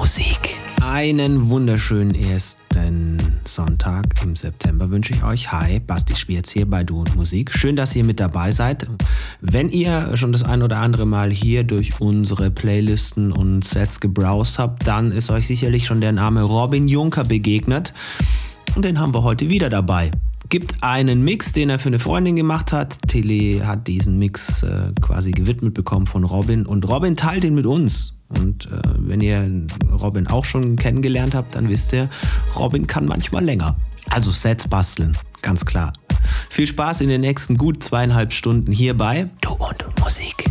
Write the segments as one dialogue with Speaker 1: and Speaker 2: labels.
Speaker 1: Musik. Einen wunderschönen ersten Sonntag im September wünsche ich euch. Hi, Basti Spierz hier bei Du und Musik. Schön, dass ihr mit dabei seid. Wenn ihr schon das ein oder andere Mal hier durch unsere Playlisten und Sets gebrowst habt, dann ist euch sicherlich schon der Name Robin Juncker begegnet. Und den haben wir heute wieder dabei gibt einen Mix, den er für eine Freundin gemacht hat. Tilly hat diesen Mix äh, quasi gewidmet bekommen von Robin und Robin teilt ihn mit uns. Und äh, wenn ihr Robin auch schon kennengelernt habt, dann wisst ihr, Robin kann manchmal länger. Also Sets basteln, ganz klar. Viel Spaß in den nächsten gut zweieinhalb Stunden hierbei. Du und Musik.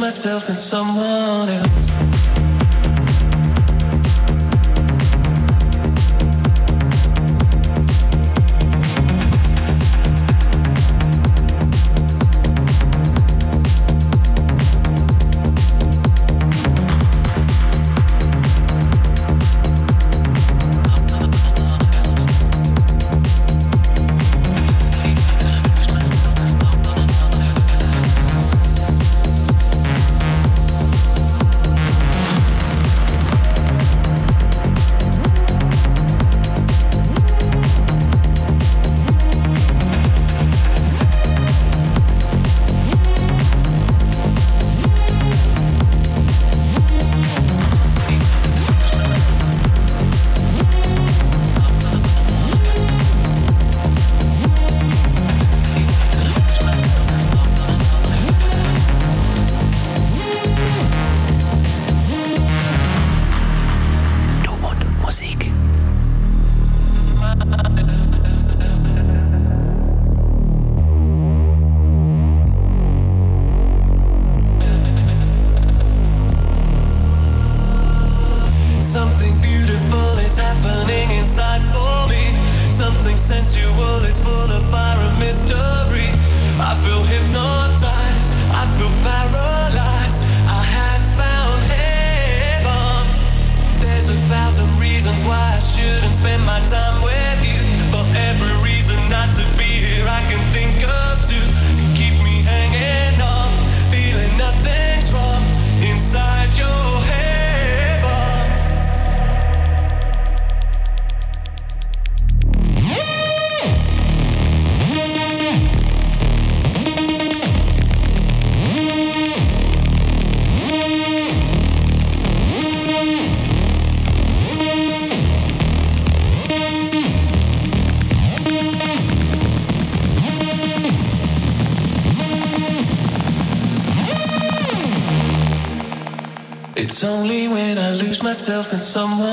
Speaker 2: Myself in someone else. Myself in someone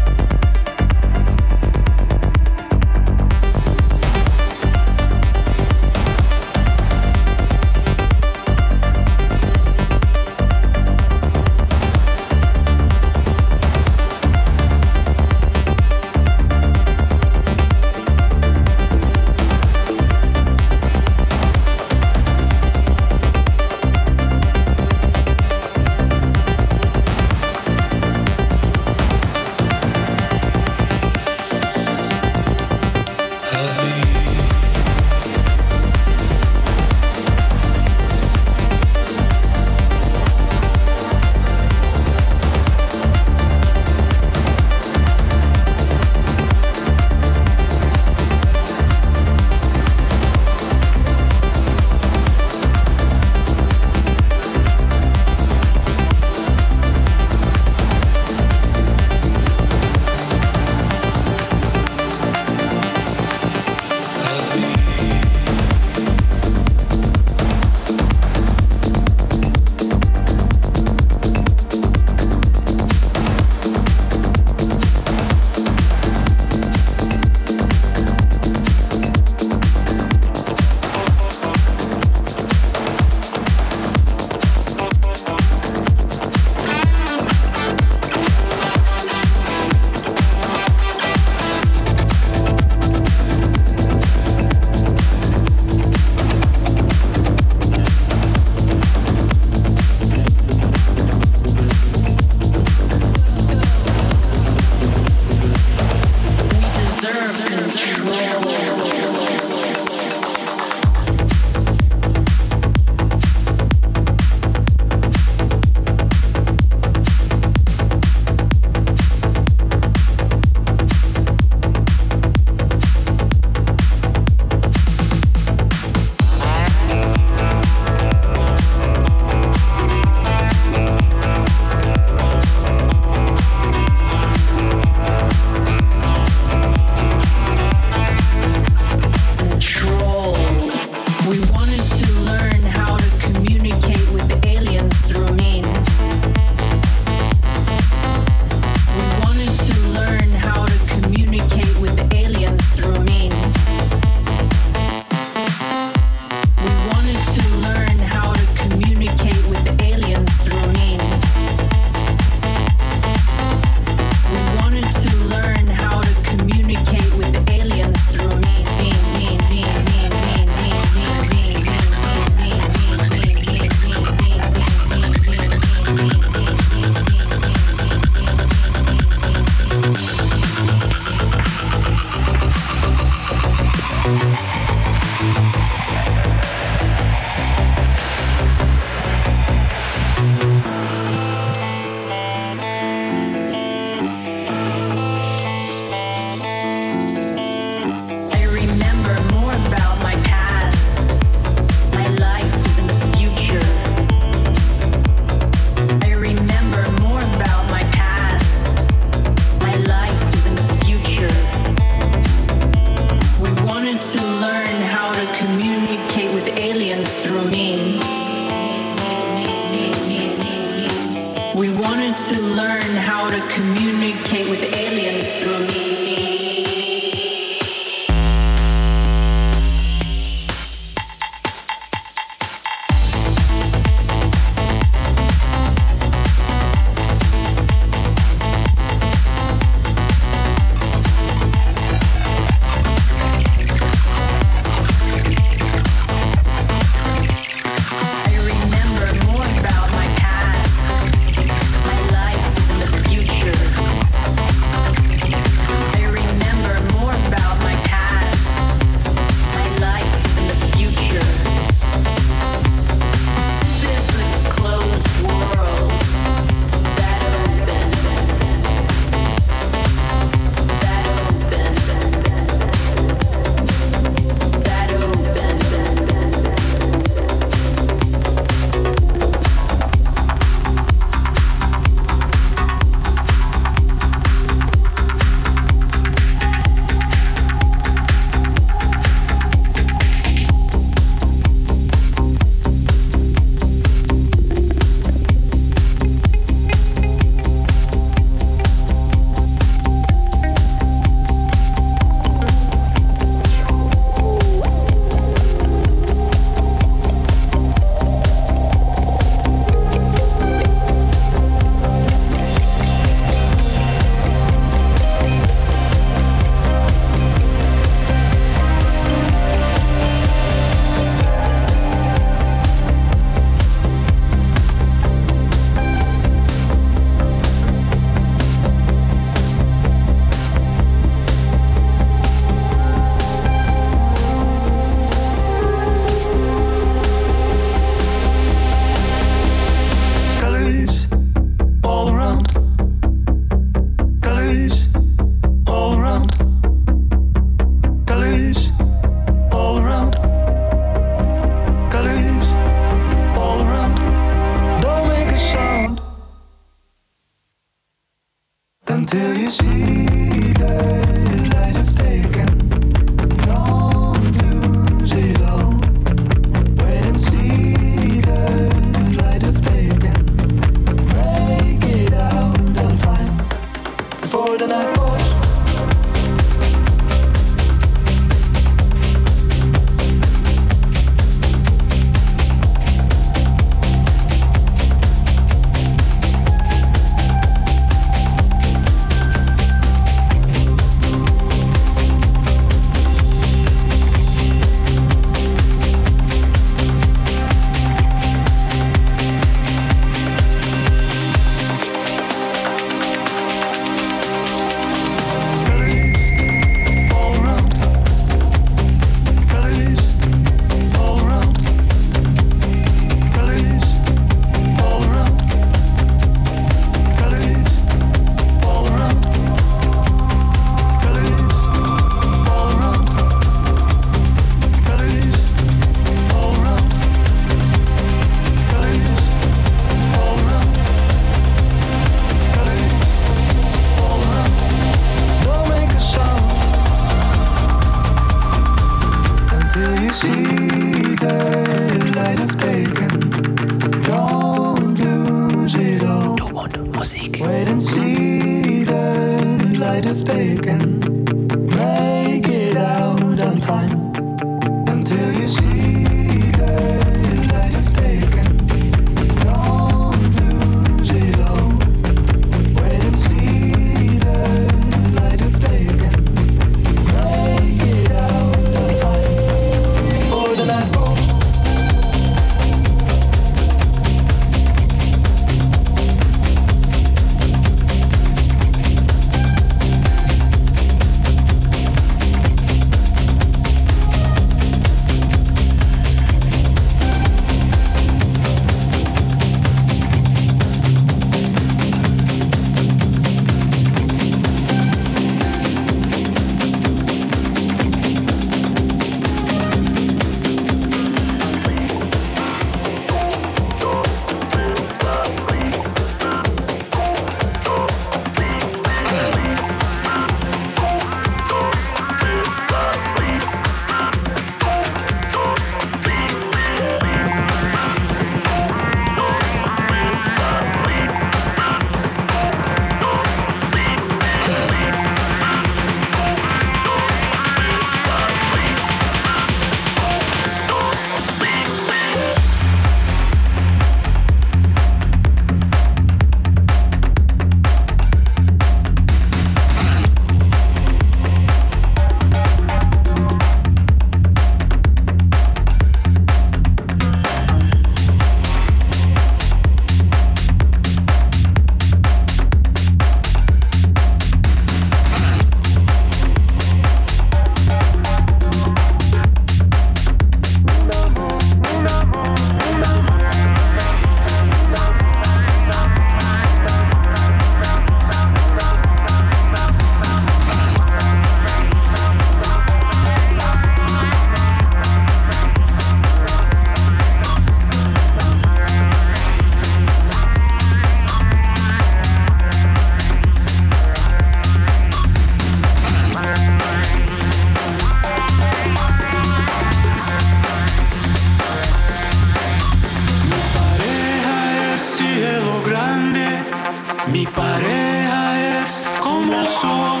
Speaker 2: Mi pareja es como el sol,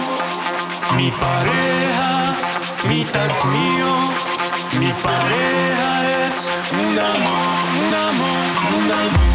Speaker 2: mi pareja, mitad mío, mi pareja es un amor, un amor, un amor.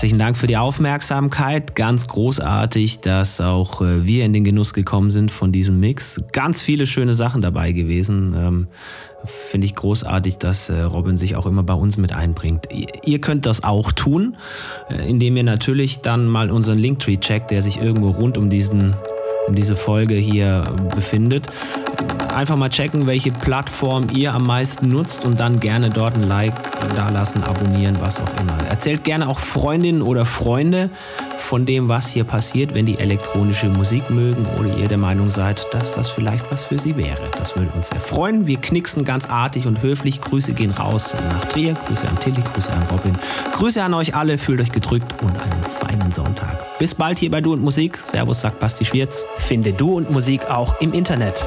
Speaker 1: Herzlichen Dank für die Aufmerksamkeit. Ganz großartig, dass auch äh, wir in den Genuss gekommen sind von diesem Mix. Ganz viele schöne Sachen dabei gewesen. Ähm, Finde ich großartig, dass äh, Robin sich auch immer bei uns mit einbringt. Ihr könnt das auch tun, äh, indem ihr natürlich dann mal unseren Linktree checkt, der sich irgendwo rund um diesen um diese Folge hier befindet. Einfach mal checken, welche Plattform ihr am meisten nutzt und dann gerne dort ein Like dalassen, abonnieren, was auch immer. Erzählt gerne auch Freundinnen oder Freunde von dem, was hier passiert, wenn die elektronische Musik mögen oder ihr der Meinung seid, dass das vielleicht was für sie wäre. Das würde uns sehr freuen. Wir knicksen ganz artig und höflich. Grüße gehen raus nach Trier, Grüße an Tilly, Grüße an Robin. Grüße an euch alle, fühlt euch gedrückt und einen feinen Sonntag. Bis bald hier bei Du und Musik. Servus, sagt Basti Schwierz. Finde Du und Musik auch im Internet.